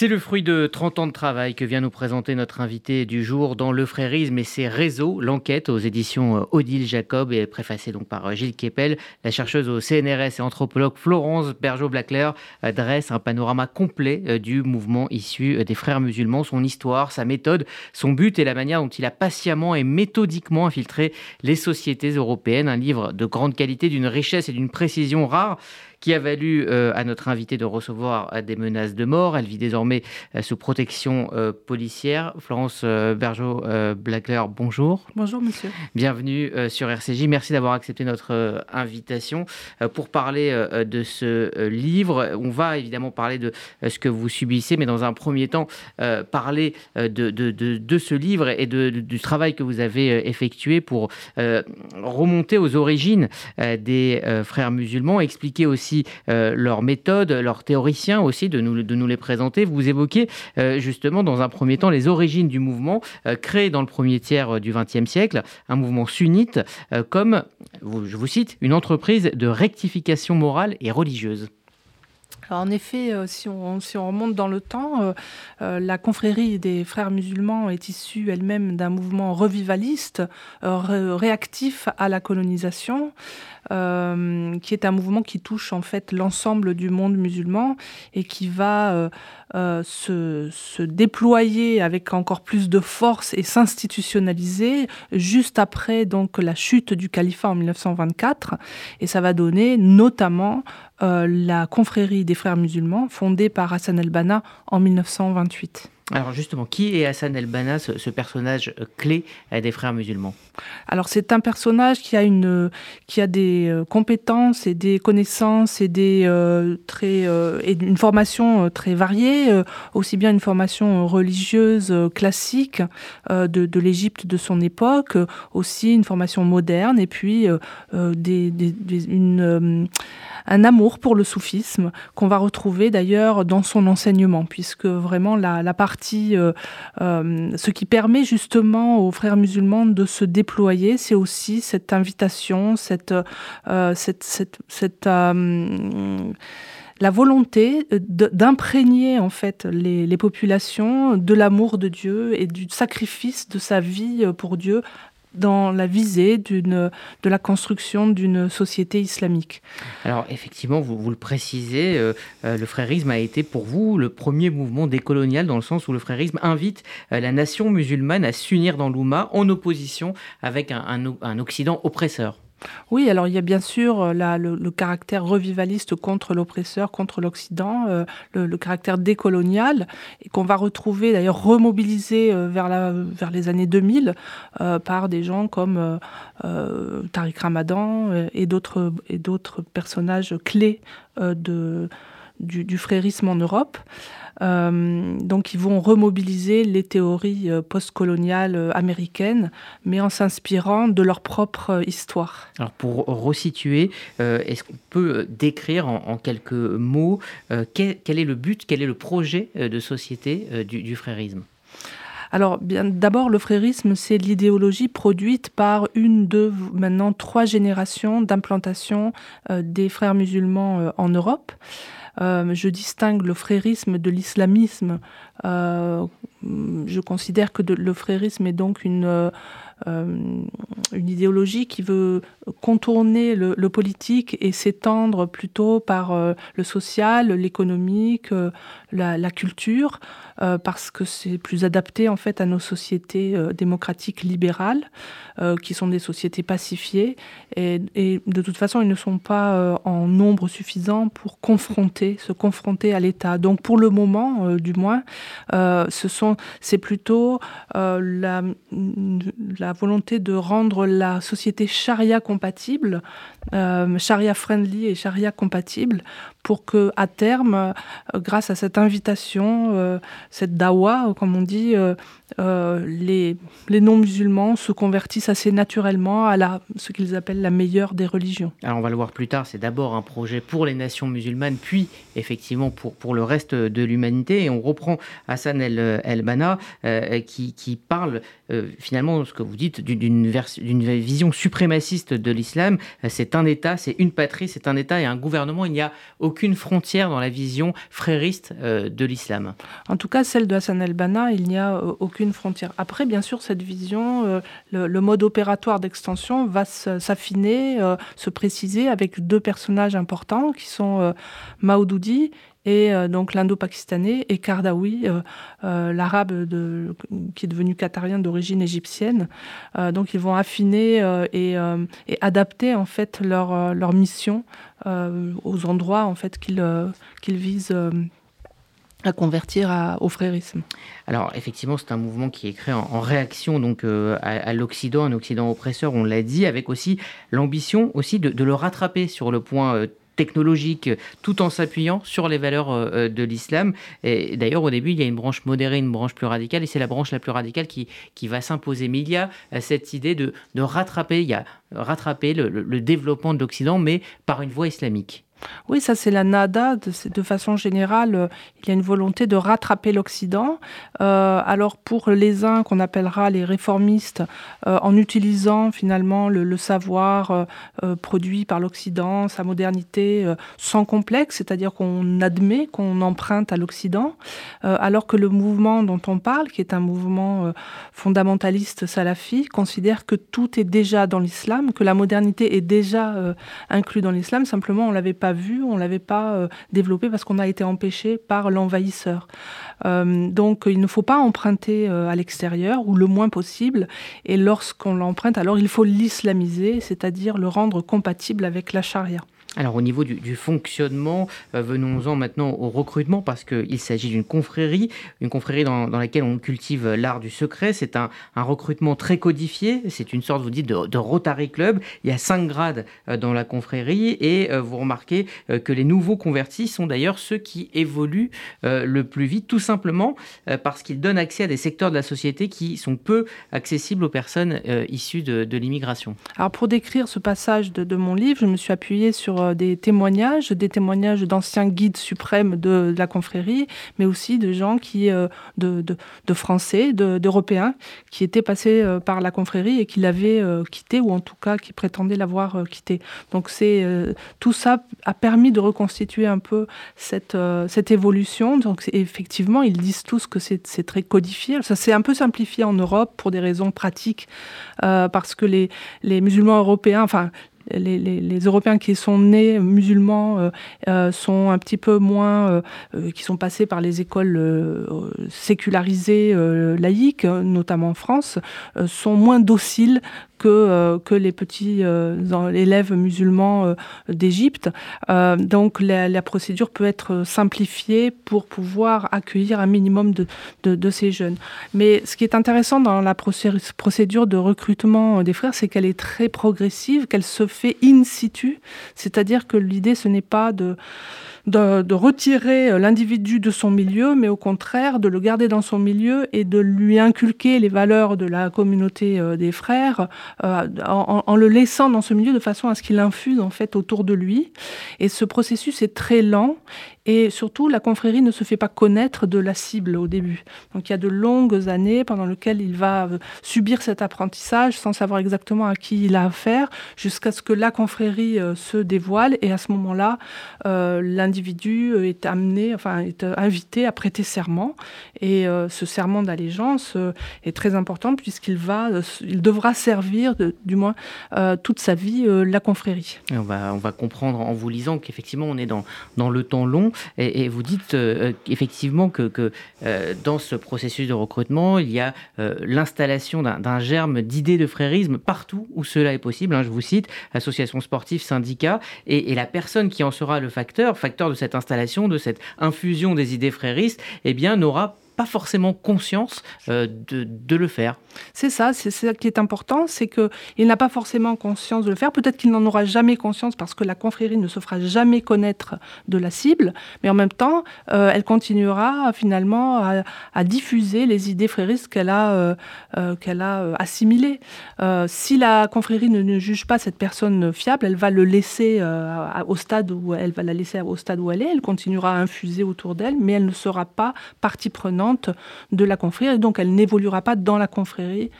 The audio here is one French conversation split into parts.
C'est le fruit de 30 ans de travail que vient nous présenter notre invité du jour dans Le Frérisme et ses réseaux. L'enquête aux éditions euh, Odile Jacob est préfacée donc par euh, Gilles Kepel. La chercheuse au CNRS et anthropologue Florence Bergeau-Blaclair euh, dresse un panorama complet du mouvement issu des frères musulmans, son histoire, sa méthode, son but et la manière dont il a patiemment et méthodiquement infiltré les sociétés européennes. Un livre de grande qualité, d'une richesse et d'une précision rare qui a valu euh, à notre invité de recevoir euh, des menaces de mort. Elle vit désormais euh, sous protection policière. Florence bergeau blackler bonjour. Bonjour monsieur. Bienvenue sur RCJ. Merci d'avoir accepté notre invitation pour parler de ce livre. On va évidemment parler de ce que vous subissez, mais dans un premier temps, parler de, de, de, ce livre et du travail que vous avez effectué pour remonter aux origines des frères musulmans, expliquer aussi euh, leurs méthodes, leurs théoriciens aussi, de nous, de nous les présenter. Vous évoquez euh, justement dans un premier temps les origines du mouvement euh, créé dans le premier tiers du XXe siècle, un mouvement sunnite comme, je vous cite, une entreprise de rectification morale et religieuse en effet, euh, si on, remonte dans le temps, euh, euh, la confrérie des frères musulmans est issue elle-même d'un mouvement revivaliste, réactif à la colonisation, qui est un mouvement qui touche en fait l'ensemble du monde musulman et qui va se, déployer avec encore plus de force et s'institutionnaliser juste après donc la chute du califat en 1924 et ça va donner notamment euh, la confrérie des frères musulmans fondée par Hassan el-Banna en 1928. Alors justement, qui est Hassan el-Banna, ce, personnage euh, clé euh, des frères musulmans? Alors c'est un personnage qui a, une, qui a des compétences et des connaissances et, des, très, et une formation très variée, aussi bien une formation religieuse classique de, l'Égypte de son époque, aussi une formation moderne et puis des, une un amour pour le soufisme qu'on va retrouver d'ailleurs dans son enseignement, puisque vraiment la, partie, euh, euh, ce qui permet justement aux frères musulmans de se déployer, c'est aussi cette invitation, cette, euh, cette, la volonté d'imprégner en fait les, populations de l'amour de Dieu et du sacrifice de sa vie pour Dieu dans la visée de la construction d'une société islamique. Alors effectivement, vous, le précisez, euh, euh, le frérisme a été pour vous le premier mouvement décolonial dans le sens où le frérisme invite euh, la nation musulmane à s'unir dans l'Oumma en opposition avec un Occident oppresseur. Oui, alors il y a bien sûr euh, le, caractère revivaliste contre l'oppresseur, contre l'Occident, euh, le, caractère décolonial, et qu'on va retrouver d'ailleurs remobilisé euh, vers, vers les années 2000 par des gens comme Tariq Ramadan et d'autres personnages clés de, du, frérisme en Europe. Euh, donc ils vont remobiliser les théories euh, postcoloniales euh, américaines, mais en s'inspirant de leur propre histoire. Alors pour resituer, est-ce qu'on peut décrire en, quelques mots quel, est le but, quel est le projet de société du, frérisme? Alors, bien, d'abord, le frérisme, c'est l'idéologie produite par une, deux, maintenant trois générations d'implantation des frères musulmans en Europe. Euh, je distingue le frérisme de l'islamisme. Euh, je considère que le frérisme est donc une, euh, une idéologie qui veut contourner le, politique et s'étendre plutôt par le social, l'économique, la, culture, parce que c'est plus adapté en fait à nos sociétés démocratiques libérales, qui sont des sociétés pacifiées. Et, de toute façon, ils ne sont pas en nombre suffisant pour confronter, se confronter à l'État. Donc pour le moment, du moins, euh, ce sont, c'est plutôt euh, la, la, volonté de rendre la société charia compatible, euh, charia friendly et charia compatible, pour que à terme, grâce à cette invitation, cette dawa, comme on dit, les, les non-musulmans se convertissent assez naturellement à la, ce qu'ils appellent la meilleure des religions. Alors on va le voir plus tard, c'est d'abord un projet pour les nations musulmanes, puis effectivement pour, pour le reste de l'humanité. Et on reprend Hassan El, El-Banna, qui, qui, parle finalement, ce que vous dites, d'une vision suprémaciste de l'islam. C'est un État, c'est une patrie, c'est un État et un gouvernement. Il n'y a aucune frontière dans la vision frériste de l'islam. En tout cas, celle de Hassan el-Banna, il n'y a aucune frontière. Après, bien sûr, cette vision, le, mode opératoire d'extension va s'affiner, se préciser avec deux personnages importants qui sont euh, Maoudoudi et euh, donc l'indo-pakistanais et Kardawi, euh, l'arabe qui est devenu qatarien d'origine égyptienne. donc ils vont affiner et, adapter en fait leur, mission aux endroits en fait qu'ils visent à convertir au frérisme. Alors effectivement, c'est un mouvement qui est créé en, réaction donc euh, à, l'Occident, un Occident oppresseur, on l'a dit, avec aussi l'ambition aussi de, le rattraper sur le point euh, technologique tout en s'appuyant sur les valeurs euh, de l'islam. Et d'ailleurs, au début, il y a une branche modérée, une branche plus radicale, et c'est la branche la plus radicale qui, qui va s'imposer. Mais il y a cette idée de, de rattraper, il y a rattraper le développement de l'Occident, mais par une voie islamique. Oui, ça c'est la nada. De, façon générale, euh, il y a une volonté de rattraper l'Occident. Euh, alors pour les uns qu'on appellera les réformistes, euh, en utilisant finalement le, savoir produit par l'Occident, sa modernité sans complexe, c'est-à-dire qu'on admet qu'on emprunte à l'Occident, alors que le mouvement dont on parle, qui est un mouvement fondamentaliste salafi, considère que tout est déjà dans l'islam, que la modernité est déjà inclue dans l'islam. Simplement, on l'avait pas vu, on l'avait pas euh, développé parce qu'on a été empêché par l'envahisseur. Euh, donc il ne faut pas emprunter euh, à l'extérieur ou le moins possible. Et lorsqu'on l'emprunte, alors il faut l'islamiser, c'est-à-dire le rendre compatible avec la charia. Alors au niveau du, fonctionnement, euh, venons-en maintenant au recrutement parce qu'il s'agit d'une confrérie, une confrérie dans, laquelle on cultive l'art du secret. C'est un, recrutement très codifié, c'est une sorte, vous dites, de, Rotary Club. Il y a cinq grades euh, dans la confrérie et euh, vous remarquez que les nouveaux convertis sont d'ailleurs ceux qui évoluent le plus vite, tout simplement parce qu'ils donnent accès à des secteurs de la société qui sont peu accessibles aux personnes issues de, l'immigration. Alors pour décrire ce passage de, mon livre, je me suis sur euh, des témoignages, des témoignages d'anciens guides suprêmes de, la confrérie, mais aussi de gens qui, euh, de, Français, d'Européens, qui étaient passés euh, par la confrérie et qui l'avaient quitté, ou en tout cas qui prétendaient l'avoir quitté. Donc c'est tout ça a permis de reconstituer un peu cette, cette évolution. Donc effectivement, ils disent tous que c'est très codifié. Ça s'est un peu simplifié en Europe pour des raisons pratiques, parce que les, les musulmans européens, enfin les, Européens qui sont nés musulmans euh, euh, sont un petit peu moins, euh, qui sont passés par les écoles sécularisées laïques, notamment en France, sont moins dociles que, euh, que les petits euh, élèves musulmans euh, d'Égypte. donc la, procédure peut être simplifiée pour pouvoir accueillir un minimum de, ces jeunes. Mais ce qui est intéressant dans la procédure de recrutement des frères, c'est qu'elle est très progressive, qu'elle se fait in situ, c'est-à-dire que l'idée, ce n'est pas de de, retirer euh, l'individu de son milieu, mais au contraire de le garder dans son milieu et de lui inculquer les valeurs de la communauté euh, des frères euh, en, le laissant dans ce milieu de façon à ce qu'il infuse en fait autour de lui. Et ce processus est très lent et surtout, la confrérie ne se fait pas connaître de la cible au début. Donc il y a de longues années pendant lesquelles il va subir cet apprentissage sans savoir exactement à qui il a affaire, jusqu'à ce que la confrérie se dévoile. Et à ce moment-là, euh, l'individu est amené, enfin, est invité à prêter serment. Et ce serment d'allégeance est très important puisqu'il va, il devra servir, du moins, toute sa vie la confrérie. on va, on va comprendre en vous lisant qu'effectivement, on est dans, dans le temps long. Et, vous dites euh, effectivement que, euh, dans ce processus de recrutement, il y a euh, l'installation d'un germe d'idées de frérisme partout où cela est possible. Hein, je vous cite, associations sportives, syndicats, et, la personne qui en sera le facteur de cette installation, de cette infusion des idées fréristes, eh bien, n'aura pas forcément conscience de, de, le faire. C'est ça, c'est ça qui est important, c'est qu'il n'a pas forcément conscience de le faire. Peut-être qu'il n'en aura jamais conscience parce que la confrérie ne se fera jamais connaître de la cible, mais en même temps, euh, elle continuera finalement à, diffuser les idées fréristes qu'elle a, euh, euh, qu'elle a assimilées. si la confrérie ne, juge pas cette personne fiable, elle va le laisser au stade où elle va la laisser au stade où elle est. Elle continuera à infuser autour d'elle, mais elle ne sera pas partie prenante de la confrérie, et donc elle n'évoluera pas dans la confrérie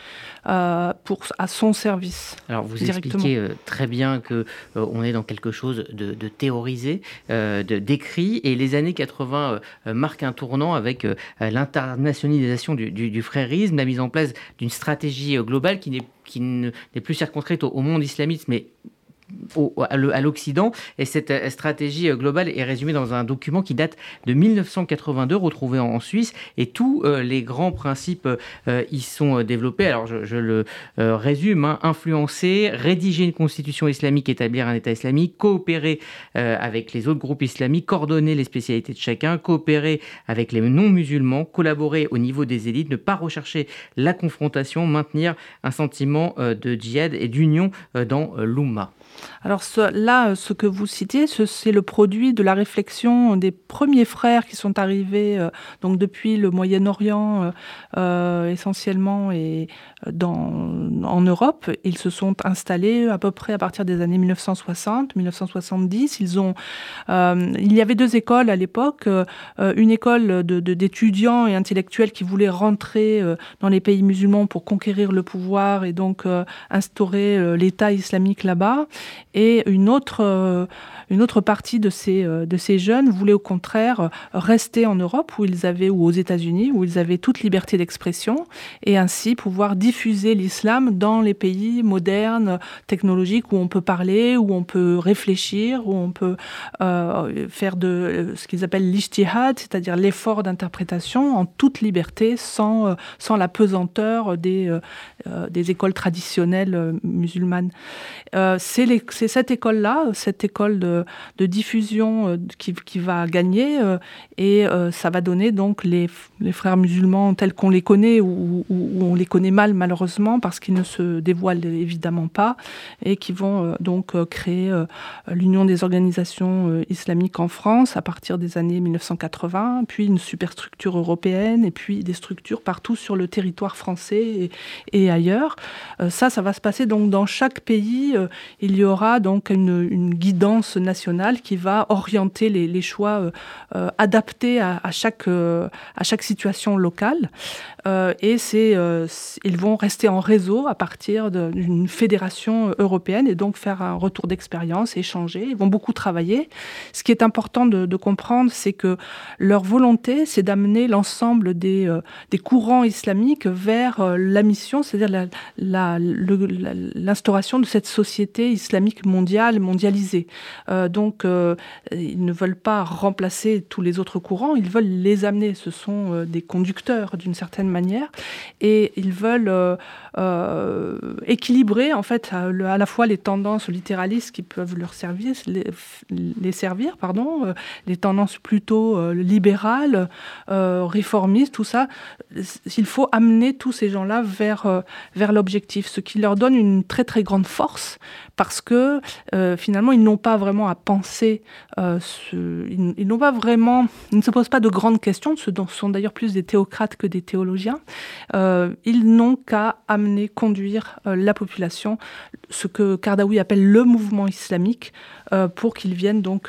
euh, pour, à son service. Alors vous expliquez euh, très bien que euh, on est dans quelque chose de, théorisé, de décrit, et les années 80 marquent un tournant avec l'internationalisation du, du, frérisme, la mise en place d'une stratégie globale qui n'est qui n'est plus circonscrite au monde islamiste, mais à l'Occident. Et cette euh, stratégie euh, globale est résumée dans un document qui date de 1982, retrouvé en Suisse. Et tous euh, les grands principes y sont développés. Alors je, le résume, hein. influencer, rédiger une constitution islamique, établir un État islamique, coopérer avec les autres groupes islamiques, coordonner les spécialités de chacun, coopérer avec les non-musulmans, collaborer au niveau des élites, ne pas rechercher la confrontation, maintenir un sentiment de djihad et d'union dans l'Oumma. Alors là, ce que vous citez, c'est le produit de la réflexion des premiers frères qui sont arrivés euh, donc depuis le Moyen-Orient euh, euh, essentiellement et en Europe. Ils se sont installés à peu près à partir des années 1960, 1970. Ils ont, il y avait deux écoles à l'époque, une école d'étudiants et intellectuels qui voulaient rentrer dans les pays musulmans pour conquérir le pouvoir et donc instaurer l'État islamique là-bas et une autre, euh, une autre partie de ces, euh, de ces jeunes voulaient au contraire rester en Europe où ils avaient, ou aux États-Unis, où ils avaient toute liberté d'expression et ainsi pouvoir diffuser l'islam dans les pays modernes, technologiques, où on peut parler, où on peut réfléchir, où on peut euh, faire de ce qu'ils appellent l'ishtihad, c'est-à-dire l'effort d'interprétation en toute liberté, sans, sans la pesanteur des, des écoles traditionnelles musulmanes. C'est c'est cette école-là, cette école de, diffusion euh, qui, va gagner euh, et euh, ça va donner donc les, frères musulmans tels qu'on les connaît ou, on les connaît mal malheureusement parce qu'ils ne se dévoilent évidemment pas et qui vont donc créer l'Union des organisations islamiques en France à partir des années 1980, puis une superstructure européenne et puis des structures partout sur le territoire français et, ailleurs. ça, ça va se passer donc dans chaque pays. Aura donc une, guidance nationale qui va orienter les, choix euh, euh, adaptés à, chaque, euh, à chaque situation locale. et c'est, ils vont rester en réseau à partir d'une fédération européenne et donc faire un retour d'expérience, échanger. Ils vont beaucoup travailler. Ce qui est important de, comprendre, c'est que leur volonté, c'est d'amener l'ensemble des, des courants islamiques vers la mission, c'est-à-dire l'instauration de cette société islamique mondiale, mondialisée. Euh, donc, euh, ils ne veulent pas remplacer tous les autres courants, ils veulent les amener. Ce sont euh, des conducteurs d'une certaine manière, et ils veulent équilibrer en fait à, la fois les tendances littéralistes qui peuvent leur servir, les, servir, pardon, les tendances plutôt libérales, réformistes, tout ça. Il faut amener tous ces gens-là vers vers l'objectif, ce qui leur donne une très très grande force parce que euh, finalement, ils n'ont pas vraiment à penser, euh, ils, n'ont pas vraiment, ils ne se posent pas de grandes questions, ce sont d'ailleurs plus des théocrates que des théologiens. Euh, ils n'ont qu'à amener, conduire la population, ce que Kardawi appelle le mouvement islamique, pour qu'ils viennent donc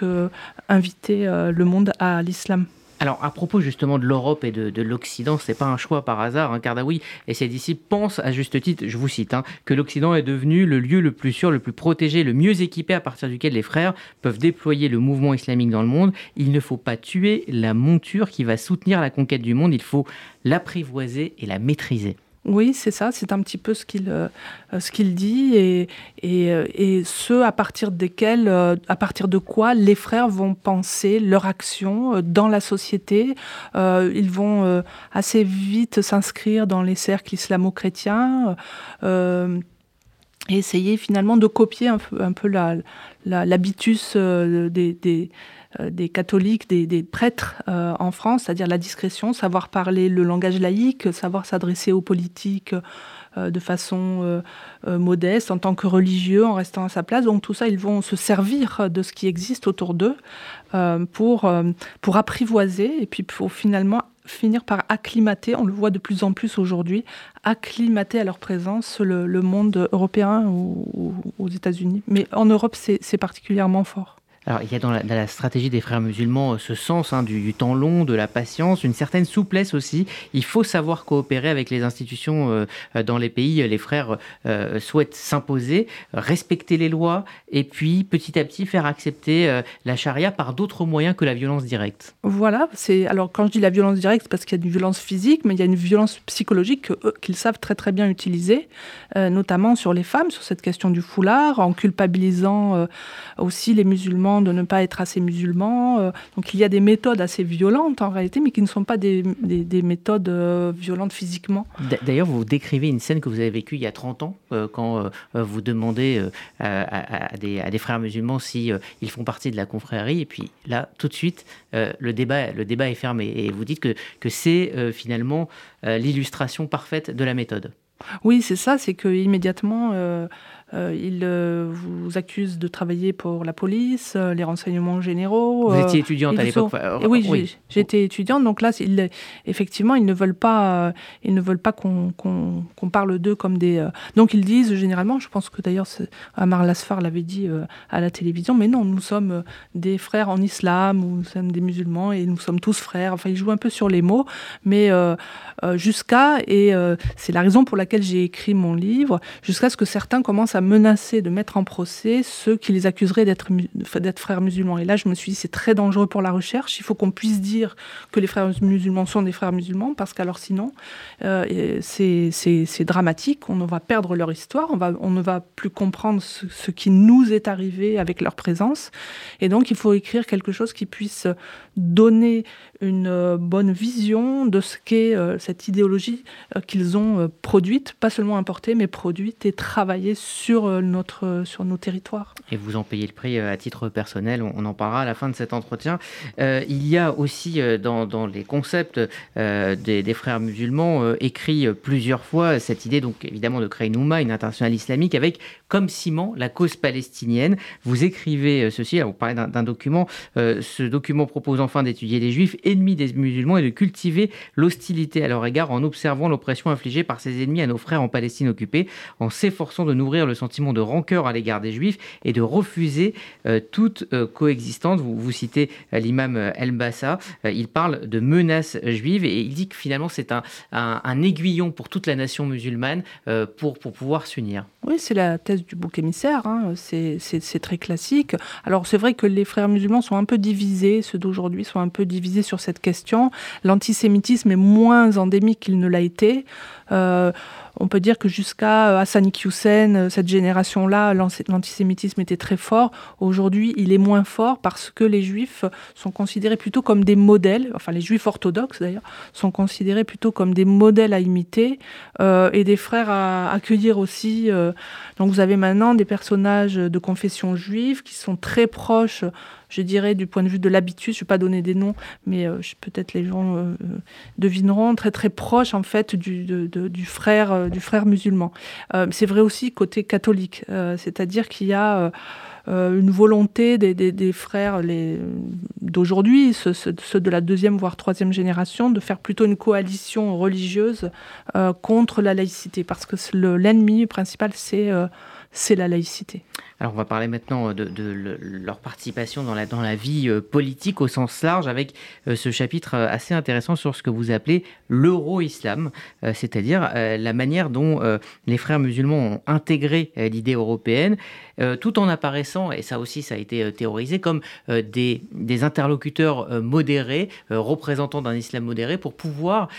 inviter le monde à l'islam. Alors, à propos justement de l'Europe et de, de l'Occident, c'est pas un choix par hasard. Hein, Kardawi et ses disciples pensent à juste titre, je vous cite, hein, que l'Occident est devenu le lieu le plus sûr, le plus protégé, le mieux équipé à partir duquel les frères peuvent déployer le mouvement islamique dans le monde. Il ne faut pas tuer la monture qui va soutenir la conquête du monde, il faut l'apprivoiser et la maîtriser. Oui, c'est ça, c'est un petit peu ce qu'il euh, ce qu'il dit et, et, euh, et, ce à partir desquels, euh, à partir de quoi les frères vont penser leur action dans la société. ils vont assez vite s'inscrire dans les cercles islamo-chrétiens et essayer finalement de copier un peu, l'habitus la, des, des catholiques, des, prêtres euh, en France, c'est-à-dire la discrétion, savoir parler le langage laïque, savoir s'adresser aux politiques euh, de façon modeste, en tant que religieux, en restant à sa place. Donc tout ça, ils vont se servir de ce qui existe autour d'eux pour, pour apprivoiser et puis pour finalement finir par acclimater, on le voit de plus en plus aujourd'hui, acclimater à leur présence le, monde européen ou aux États-Unis. Mais en Europe, c'est particulièrement fort. Alors, il y a dans la, stratégie des frères musulmans euh, ce sens hein, du, temps long, de la patience, une certaine souplesse aussi. Il faut savoir coopérer avec les institutions euh, euh, dans les pays. Les frères souhaitent s'imposer, respecter les lois et puis petit à petit faire accepter la charia par d'autres moyens que la violence directe. Voilà, c'est alors quand je dis la violence directe, parce qu'il y a une violence physique, mais il y a une violence psychologique qu'ils savent très très bien utiliser, notamment sur les femmes, sur cette question du foulard, en culpabilisant aussi les musulmans de ne pas être assez musulman. Euh, donc il y a des méthodes assez violentes en réalité, mais qui ne sont pas des, méthodes euh, violentes physiquement. D'ailleurs, vous décrivez une scène que vous avez vécue il y a 30 ans, euh, quand vous demandez à, des, frères musulmans si ils font partie de la confrérie, et puis là, tout de suite, le, débat, le débat est fermé, et vous dites que, que c'est finalement l'illustration parfaite de la méthode. Oui, c'est ça, c'est que immédiatement euh, il euh, vous accuse de travailler pour la police, euh, les renseignements généraux. Vous étiez étudiante à l'époque. oui, oui. j'étais étudiante. Donc là, effectivement, ils ne veulent pas, ils ne veulent pas qu'on parle d'eux comme des. donc ils disent généralement, je pense que d'ailleurs Amar Lasfar l'avait dit à la télévision, mais non, nous sommes des frères en islam, ou nous sommes des musulmans et nous sommes tous frères. Enfin, ils jouent un peu sur les mots, mais jusqu'à et c'est la raison pour laquelle j'ai écrit mon livre, jusqu'à ce que certains commencent à menacer de mettre en procès ceux qui les accuseraient d'être frères musulmans. Et là, je me suis dit, c'est très dangereux pour la recherche. Il faut qu'on puisse dire que les frères musulmans sont des frères musulmans, parce qu'alors sinon, euh, c'est dramatique. On va perdre leur histoire, on, va, on ne va plus comprendre ce, qui nous est arrivé avec leur présence. Et donc, il faut écrire quelque chose qui puisse donner une euh, bonne vision de ce qu'est euh, cette idéologie qu'ils ont produite, pas seulement importée, mais produite et travaillée sur euh, notre, sur nos territoires. Et vous en payez le prix euh, à titre personnel, on, en parlera à la fin de cet entretien. Euh, il y a aussi dans, les concepts des, frères musulmans écrit plusieurs fois cette idée, donc évidemment, de créer une Oumma, une internationale islamique, avec comme ciment la cause palestinienne. Vous écrivez ceci, alors vous parlez d'un document, ce document propose enfin d'étudier les juifs ennemis des musulmans et de cultiver l'hostilité à leur égard en observant l'oppression infligée par ses ennemis à nos frères en Palestine occupée, en s'efforçant de nourrir le sentiment de rancœur à l'égard des juifs et de refuser euh, toute euh, coexistence. Vous, citez euh, l'imam El-Bassa, il parle de menaces juives et il dit que finalement c'est un, aiguillon pour toute la nation musulmane pour, pour pouvoir s'unir. Oui, c'est la thèse du bouc émissaire, hein. c'est très classique. Alors c'est vrai que les frères musulmans sont un peu divisés, ceux d'aujourd'hui sont un peu divisés sur cette question. L'antisémitisme est moins endémique qu'il ne l'a été. Euh, on peut dire que jusqu'à euh, Hassan Iqiyoussen, euh, cette génération-là, l'antisémitisme était très fort. Aujourd'hui, il est moins fort parce que les juifs sont considérés plutôt comme des modèles, enfin les juifs orthodoxes d'ailleurs, sont considérés plutôt comme des modèles à imiter et des frères à accueillir aussi. donc vous avez maintenant des personnages de confession juive qui sont très proches je dirais, du point de vue de l'habitude, je ne vais pas donner des noms, mais euh, peut-être les gens euh, devineront, très très proche en fait du frère, euh, du frère musulman. c'est vrai aussi côté catholique, c'est-à-dire qu'il y a une volonté des, frères d'aujourd'hui, ceux, de la deuxième voire troisième génération, de faire plutôt une coalition religieuse contre la laïcité, parce que l'ennemi principal, c'est c'est la laïcité. Alors on va parler maintenant de, leur participation dans la, vie euh, politique au sens large avec euh, ce chapitre euh, assez intéressant sur ce que vous appelez l'euro-islam, c'est-à-dire la manière dont les frères musulmans ont intégré l'idée européenne tout en apparaissant, et ça aussi ça a été théorisé, comme des interlocuteurs modérés, représentants d'un islam modéré pour pouvoir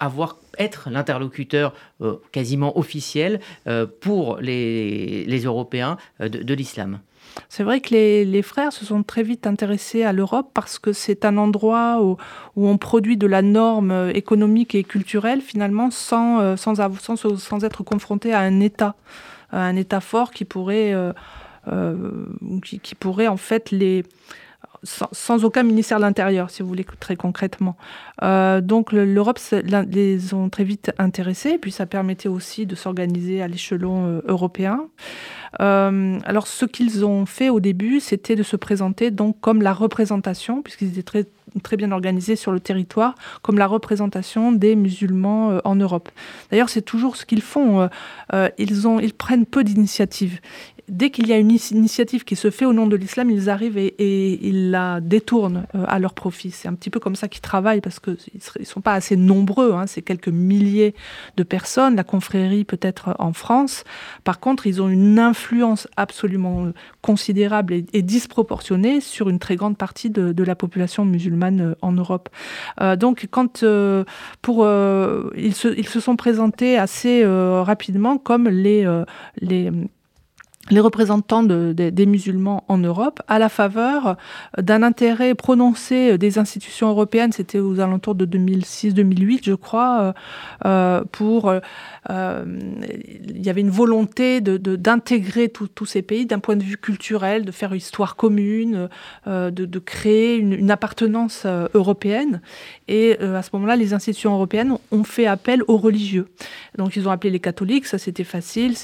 avoir être l'interlocuteur euh, quasiment officiel euh, pour les, Européens euh, de, l'islam. C'est vrai que les, frères se sont très vite intéressés à l'Europe parce que c'est un endroit où, on produit de la norme économique et culturelle finalement sans, sans, sans, être confronté à un État, un État fort qui pourrait, qui, pourrait en fait les sans, aucun ministère de l'Intérieur, si vous voulez, très concrètement. Euh, donc l'Europe les ont très vite intéressés, puis ça permettait aussi de s'organiser à l'échelon euh, européen. Euh, alors ce qu'ils ont fait au début, c'était de se présenter donc comme la représentation, puisqu'ils étaient très, très bien organisés sur le territoire, comme la représentation des musulmans en Europe. D'ailleurs, c'est toujours ce qu'ils font. ils, ont, ils prennent peu d'initiatives dès qu'il y a une initiative qui se fait au nom de l'islam, ils arrivent et, ils la détournent euh, à leur profit. C'est un petit peu comme ça qu'ils travaillent parce qu'ils ne sont pas assez nombreux, hein, c'est quelques milliers de personnes, la confrérie peut-être en France. Par contre, ils ont une influence absolument considérable et, disproportionnée sur une très grande partie de, la population musulmane euh, en Europe. Euh, donc, quand pour, ils, se, ils se sont présentés assez rapidement comme les, les les représentants des musulmans en Europe à la faveur d'un intérêt prononcé des institutions européennes, c'était aux alentours de 2006-2008 je crois, euh, euh, pour euh, il y avait une volonté d'intégrer tous ces pays d'un point de vue culturel, de faire une histoire commune, de, créer une, appartenance européenne. Et à ce moment-là, les institutions européennes ont fait appel aux religieux. Donc ils ont appelé les catholiques, ça c'était facile.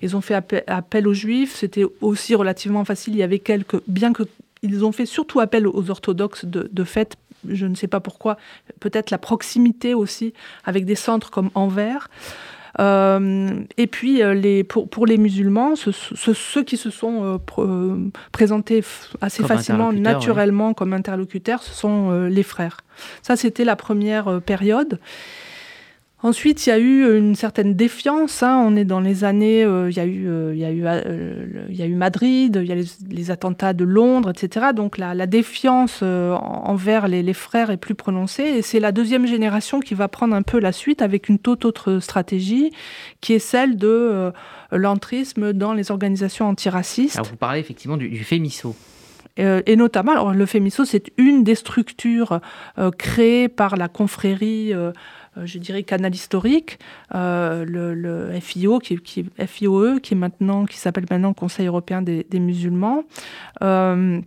Ils ont fait appel, aux c'était aussi relativement facile. Il y avait quelques, bien que ils ont fait surtout appel aux orthodoxes de, fait. Je ne sais pas pourquoi. Peut-être la proximité aussi avec des centres comme Anvers. Euh, et puis euh, les, pour, pour, les musulmans, ceux qui se sont euh, présentés assez facilement, naturellement comme interlocuteurs, ce sont les frères. Ça, c'était la première période. Ensuite, il y a eu une certaine défiance. Hein. On est dans les années, euh, il, y a eu, euh, y euh, y a Madrid, il y a les, attentats de Londres, etc. Donc la, défiance envers les, frères est plus prononcée. Et c'est la deuxième génération qui va prendre un peu la suite avec une toute autre stratégie, qui est celle de l'entrisme dans les organisations antiracistes. Alors vous parlez effectivement du, du FEMISO. et notamment, alors, le FEMISO, c'est une des structures créées par la confrérie euh, je dirais, canal historique, euh, le, FIO, qui, qui, FIOE, qui est maintenant, qui s'appelle maintenant Conseil européen des, musulmans. Euh,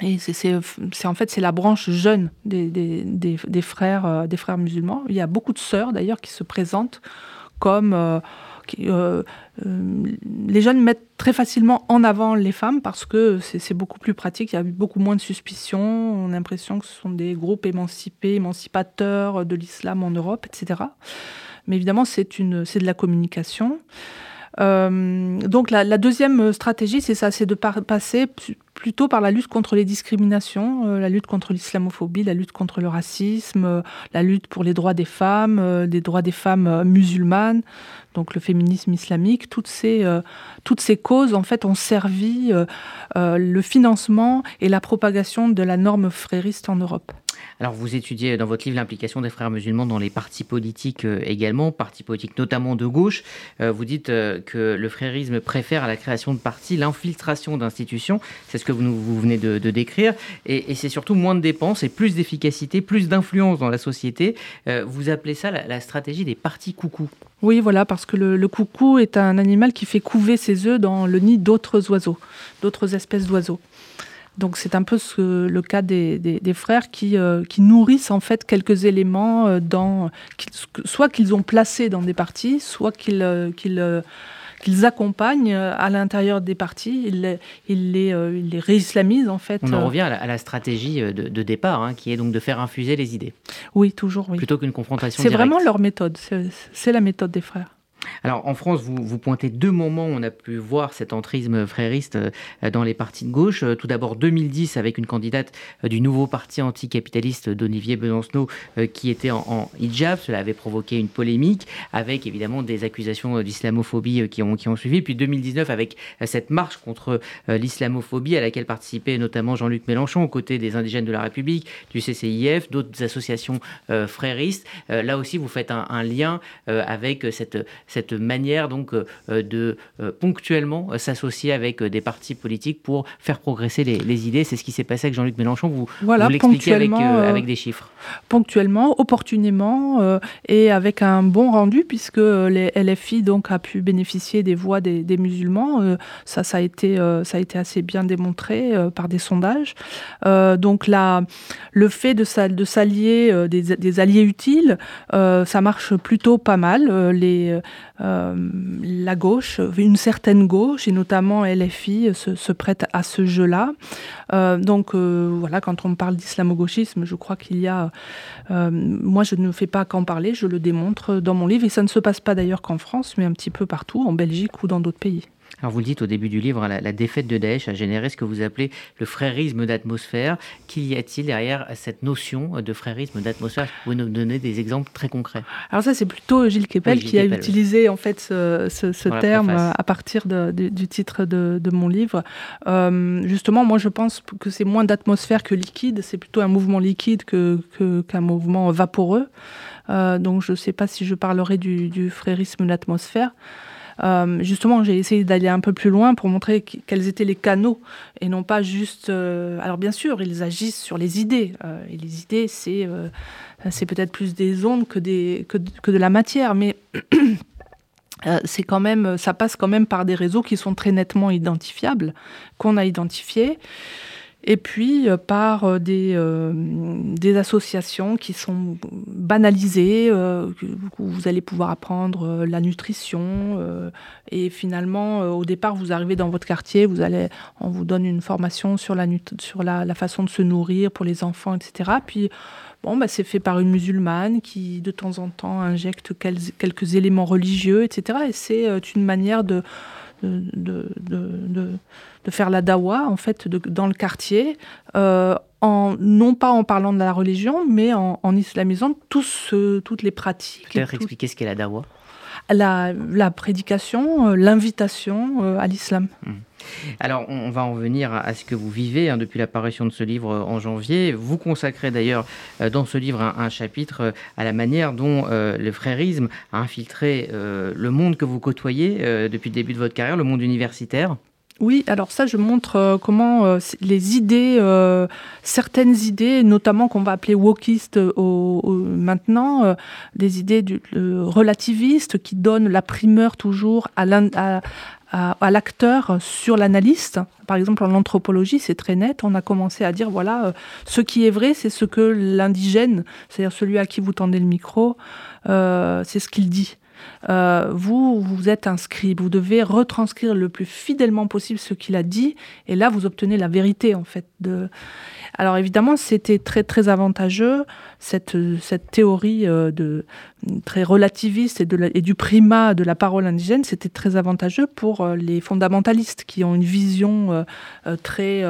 et c'est en fait c'est la branche jeune des, frères des frères musulmans. Il y a beaucoup de sœurs d'ailleurs qui se présentent comme euh, euh, les jeunes mettent très facilement en avant les femmes parce que c'est beaucoup plus pratique, il y a beaucoup moins de suspicions, on a l'impression que ce sont des groupes émancipés, émancipateurs de l'islam en Europe, etc. Mais évidemment, c'est de la communication. Euh, donc la, deuxième stratégie, c'est ça, c'est de passer plutôt par la lutte contre les discriminations, la lutte contre l'islamophobie, la lutte contre le racisme, la lutte pour les droits des femmes, les droits des femmes musulmanes, donc le féminisme islamique, toutes ces, euh, toutes ces causes en fait ont servi euh, euh, le financement et la propagation de la norme frériste en Europe. Alors vous étudiez dans votre livre l'implication des frères musulmans dans les partis politiques également, partis politiques notamment de gauche. vous dites que le frérisme préfère à la création de partis l'infiltration d'institutions, c'est ce que vous, vous venez de, décrire, et, c'est surtout moins de dépenses et plus d'efficacité, plus d'influence dans la société. vous appelez ça la, stratégie des partis coucou. Oui, voilà, parce que le, coucou est un animal qui fait couver ses œufs dans le nid d'autres oiseaux, d'autres espèces d'oiseaux. Donc c'est un peu le cas des, frères qui, euh, qui, nourrissent en fait quelques éléments euh, dans, soit qu'ils ont placés dans des parties, soit qu'ils euh, qu'ils accompagnent euh, à l'intérieur des partis, ils les, ils les, euh, les réislamisent en fait. On en euh. revient à la, stratégie de, départ, hein, qui est donc de faire infuser les idées. Oui, toujours. Oui. Plutôt qu'une confrontation. C'est vraiment leur méthode, c'est la méthode des frères. Alors en France, vous, pointez deux moments où on a pu voir cet entrisme frériste euh, dans les partis de gauche. Euh, tout d'abord 2010 avec une candidate euh, du nouveau parti anticapitaliste d'Olivier Besancenot qui était en, hijab. Cela avait provoqué une polémique avec évidemment des accusations d'islamophobie qui ont, qui ont suivi. Puis 2019 avec cette marche contre l'islamophobie à laquelle participait notamment Jean-Luc Mélenchon aux côtés des indigènes de la République, du CCIF, d'autres associations fréristes. Là aussi, vous faites un lien avec cette cette manière donc euh, de euh, ponctuellement euh, s'associer avec des partis politiques pour faire progresser les, idées. C'est ce qui s'est passé avec Jean-Luc Mélenchon. Vous, voilà, vous l'expliquez avec, avec des chiffres. Ponctuellement, opportunément et avec un bon rendu puisque les LFI donc a pu bénéficier des voix des, musulmans. ça, ça a été, ça a été assez bien démontré par des sondages. donc là, le fait de, s'allier des, des, alliés utiles, ça marche plutôt pas mal. les euh, la gauche, une certaine gauche, et notamment LFI, se, prête à ce jeu-là. Euh, donc euh, voilà, quand on parle d'islamo-gauchisme, je crois qu'il y a... moi, je ne fais pas qu'en parler, je le démontre dans mon livre, et ça ne se passe pas d'ailleurs qu'en France, mais un petit peu partout, en Belgique ou dans d'autres pays. Alors vous le dites au début du livre, hein, la, défaite de Daesh a généré ce que vous appelez le frérisme d'atmosphère. Qu'y a-t-il derrière cette notion de frérisme d'atmosphère? Vous nous donner des exemples très concrets. Alors ça, c'est plutôt Gilles Kepel qui a utilisé en fait ce, terme à partir du titre de, mon livre. Euh, justement, moi je pense que c'est moins d'atmosphère que liquide. C'est plutôt un mouvement liquide que, qu'un mouvement vaporeux. Euh, donc je ne sais pas si je parlerai du, du frérisme d'atmosphère. Euh, justement, j'ai essayé d'aller un peu plus loin pour montrer quels étaient les canaux et non pas juste. Euh, alors, bien sûr, ils agissent sur les idées. Euh, et les idées, c'est peut-être plus des ondes que, des, que, que de la matière, mais. c'est quand même, ça passe quand même par des réseaux qui sont très nettement identifiables, qu'on a identifiés et puis euh, par euh, des, euh, des, associations qui sont banalisées, où vous allez pouvoir apprendre la nutrition, et finalement, au départ, vous arrivez dans votre quartier, vous allez, on vous donne une formation sur la, sur la, façon de se nourrir pour les enfants, etc. Puis, bon, bah, c'est fait par une musulmane qui, de temps en temps, injecte quelques, éléments religieux, etc. Et c'est une manière de, de, de, faire la dawa en fait dans le quartier, euh, en, non pas en parlant de la religion, mais en, islamisant tous, toutes les pratiques. Peut-être expliquer ce qu'est la dawa la, la prédication, euh, l'invitation euh, à l'islam. Mmh. Alors, on va en venir à ce que vous vivez hein, depuis l'apparition de ce livre euh, en janvier. Vous consacrez d'ailleurs dans ce livre un, chapitre à la manière dont le frérisme a infiltré le monde que vous côtoyez depuis le début de votre carrière, le monde universitaire. Oui, alors ça, je montre euh, comment euh, les idées, euh, certaines idées, notamment qu'on va appeler wokistes maintenant, des idées relativistes qui donnent la primeur toujours à, l'acteur sur l'analyste. Par exemple, en anthropologie, c'est très net. On a commencé à dire, voilà, ce qui est vrai, c'est ce que l'indigène, c'est-à-dire celui à qui vous tendez le micro, c'est ce qu'il dit. Euh, vous, vous êtes un scribe, vous devez retranscrire le plus fidèlement possible ce qu'il a dit, et là, vous obtenez la vérité, en fait. De... Alors évidemment, c'était très très avantageux cette, cette théorie euh, de très relativiste et, de et du primat de la parole indigène. C'était très avantageux pour euh, les fondamentalistes qui ont une vision très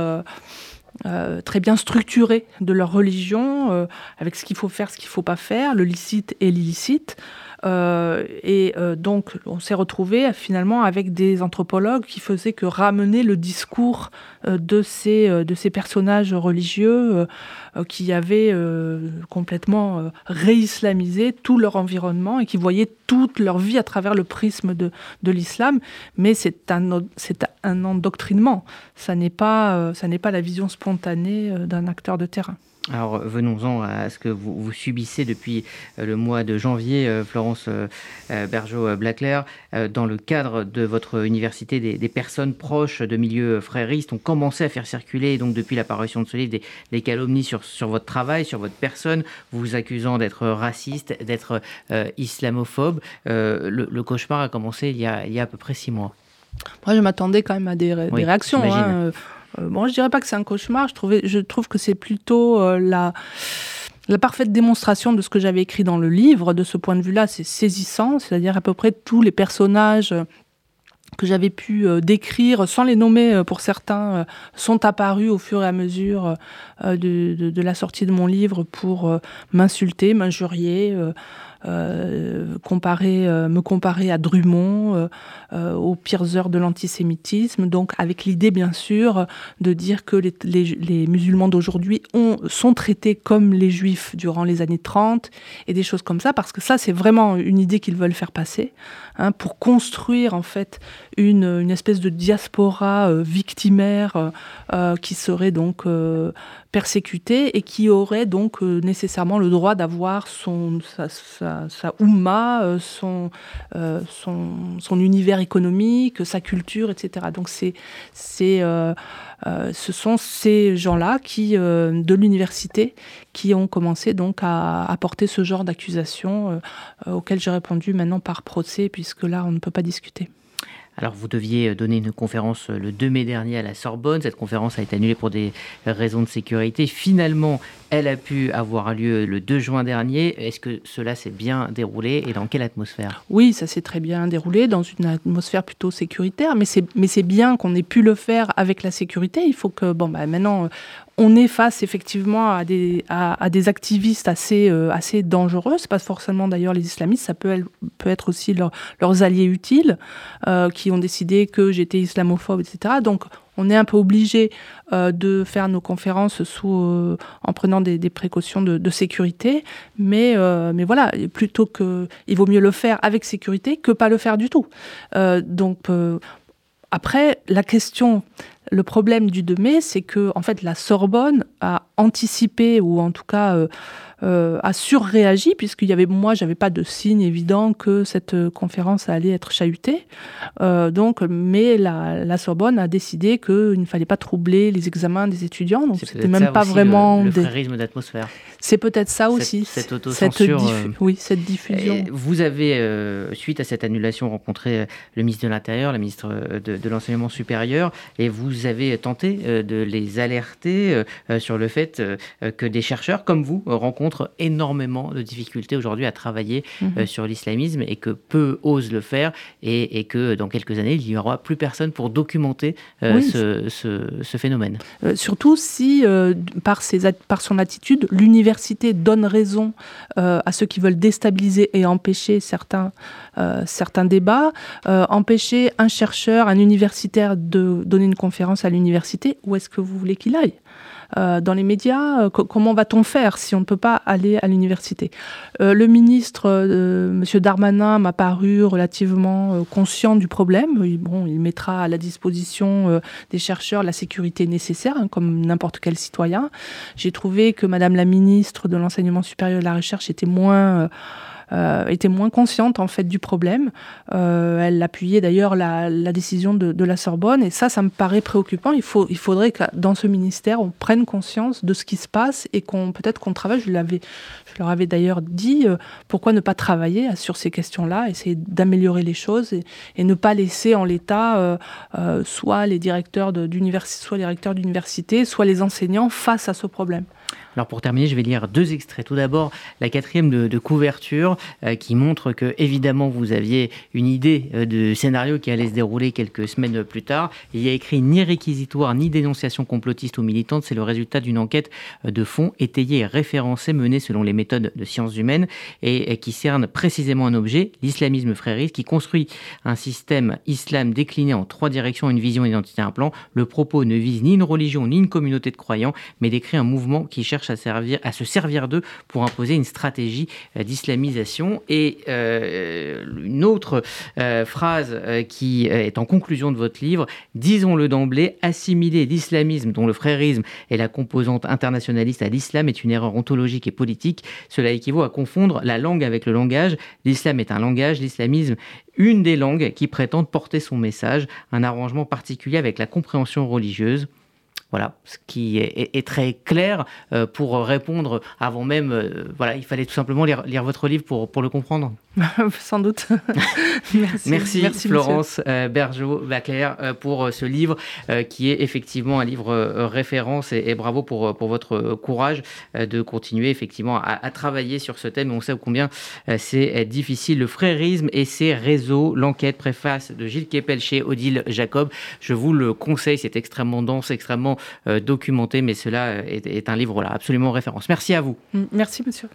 très bien structurée de leur religion, avec ce qu'il faut faire, ce qu'il ne faut pas faire, le licite et l'illicite. Euh, et euh, donc, on s'est retrouvé finalement avec des anthropologues qui faisaient que ramener le discours euh, de, ces, de ces personnages religieux qui avaient complètement réislamisé tout leur environnement et qui voyaient toute leur vie à travers le prisme de, de l'islam. Mais c'est un, c'est un endoctrinement. Ça n'est pas, ça n'est pas la vision spontanée d'un acteur de terrain. Alors venons-en à ce que vous, subissez depuis euh, le mois de janvier, euh, Florence euh, Bergeau-Blackler. Dans le cadre de votre université, des, personnes proches de milieux fréristes ont commencé à faire circuler, donc depuis l'apparition de ce livre, des, calomnies sur, sur, votre travail, sur votre personne, vous accusant d'être raciste, d'être islamophobe. Le, cauchemar a commencé il y a, il y a à peu près six mois. Moi, je m'attendais quand même à des, réactions. Euh, bon, je dirais pas que c'est un cauchemar. Je, trouvais, je trouve que c'est plutôt euh, la, la parfaite démonstration de ce que j'avais écrit dans le livre. De ce point de vue-là, c'est saisissant. C'est-à-dire à peu près tous les personnages que j'avais pu euh, décrire, sans les nommer pour certains, sont apparus au fur et à mesure de, de, la sortie de mon livre pour m'insulter, m'injurier, euh, comparer, euh, me comparer à Drummond, euh, aux pires heures de l'antisémitisme, donc avec l'idée bien sûr de dire que les, les, musulmans d'aujourd'hui sont traités comme les juifs durant les années 30 et des choses comme ça, parce que ça c'est vraiment une idée qu'ils veulent faire passer, hein, pour construire en fait une, une espèce de diaspora victimaire qui serait donc persécuté et qui aurait donc euh, nécessairement le droit d'avoir son sa, sa euh, son, euh, son, son univers économique, sa culture, etc. Donc c'est c'est ce sont ces gens-là qui de l'université qui ont commencé donc à apporter ce genre d'accusation auquel j'ai répondu maintenant par procès puisque là on ne peut pas discuter. Alors, vous deviez donner une conférence le 2 mai dernier à la Sorbonne. Cette conférence a été annulée pour des raisons de sécurité. Finalement, Elle a pu avoir lieu le 2 juin dernier. Est-ce que cela s'est bien déroulé et dans quelle atmosphère? Oui, ça s'est très bien déroulé dans une atmosphère plutôt sécuritaire, mais c'est bien qu'on ait pu le faire avec la sécurité. Il faut que, bon, bah, maintenant, on est face effectivement à des, activistes assez, euh, dangereux. Ce pas forcément d'ailleurs les islamistes, ça peut, peut être aussi leurs alliés utiles euh, qui ont décidé que j'étais islamophobe, etc. Donc on est un peu obligé euh, de faire nos conférences sous, en prenant des, précautions de, sécurité. Mais, mais voilà, plutôt que. Il vaut mieux le faire avec sécurité que pas le faire du tout. donc après, la question le problème du 2 mai, c'est que en fait la Sorbonne a anticipé ou en tout cas euh, euh, a surréagi, puisqu'il y avait, moi, j'avais pas de signe évident que cette euh, conférence allait être chahutée. Euh, donc, mais la, Sorbonne a décidé qu'il ne fallait pas troubler les examens des étudiants. Donc, c'était même pas vraiment. Le, le d'atmosphère. C'est peut-être ça aussi. Cette, autocensure. oui, cette diffusion. vous avez, suite à cette annulation, rencontré le ministre de l'Intérieur, la ministre de, de l'Enseignement supérieur, et vous avez tenté de les alerter sur le fait que des chercheurs comme vous rencontrent énormément de difficultés aujourd'hui à travailler mhm. euh, sur l'islamisme et que peu osent le faire et, que dans quelques années, il n'y aura plus personne pour documenter euh, ce, phénomène. Euh, surtout si, par, ses, par son attitude, l'université donne raison à ceux qui veulent déstabiliser et empêcher certains, certains débats, empêcher un chercheur, un universitaire de donner une conférence à l'université, où est-ce que vous voulez qu'il aille? Euh, dans les médias. Euh, comment va-t-on faire si on ne peut pas aller à l'université? Euh, Le ministre, M. Darmanin, m'a paru relativement conscient du problème. Il, bon, il mettra à la disposition des chercheurs la sécurité nécessaire, hein, comme n'importe quel citoyen. J'ai trouvé que Madame la ministre de l'enseignement supérieur et de la recherche était moins euh, était moins consciente en fait du problème. Euh, elle appuyait d'ailleurs la, décision de, la Sorbonne et ça, ça me paraît préoccupant. Il, faut, il faudrait que dans ce ministère, on prenne conscience de ce qui se passe et qu'on peut-être qu'on travaille. Je, leur avais d'ailleurs dit euh, pourquoi ne pas travailler sur ces questions-là, essayer d'améliorer les choses et, ne pas laisser en l'état soit les directeurs d'université, soit les directeurs d'université, soit les enseignants face à ce problème. Alors pour terminer, je vais lire deux extraits. Tout d'abord, la quatrième de, couverture euh, qui montre que évidemment vous aviez une idée euh, de scénario qui allait se dérouler quelques semaines plus tard. Il y a écrit ni réquisitoire ni dénonciation complotiste ou militante. C'est le résultat d'une enquête euh, de fond étayée et référencée menée selon les méthodes de sciences humaines et, qui cerne précisément un objet, l'islamisme frériste, qui construit un système islam décliné en trois directions, une vision, une identité, un plan. Le propos ne vise ni une religion ni une communauté de croyants, mais décrit un mouvement qui cherche à, servir, à se servir d'eux pour imposer une stratégie euh, d'islamisation. Et euh, une autre euh, phrase qui est en conclusion de votre livre, disons-le d'emblée, assimiler l'islamisme dont le frérisme est la composante internationaliste à l'islam est une erreur ontologique et politique. Cela équivaut à confondre la langue avec le langage. L'islam est un langage, l'islamisme une des langues qui prétendent porter son message, un arrangement particulier avec la compréhension religieuse. Voilà, ce qui est, très clair euh, pour répondre avant même. Euh, voilà, il fallait tout simplement lire, votre livre pour, pour le comprendre. Sans doute. merci, merci, Florence euh, Bergeau-Baclair pour ce livre qui est effectivement un livre référence et, bravo pour, pour votre courage de continuer effectivement à, travailler sur ce thème. On sait combien c'est difficile. Le frérisme et ses réseaux, l'enquête préface de Gilles Kepel chez Odile Jacob. Je vous le conseille, c'est extrêmement dense, extrêmement euh, documenté, mais cela est, un livre absolument référence. Merci à vous. Merci, monsieur.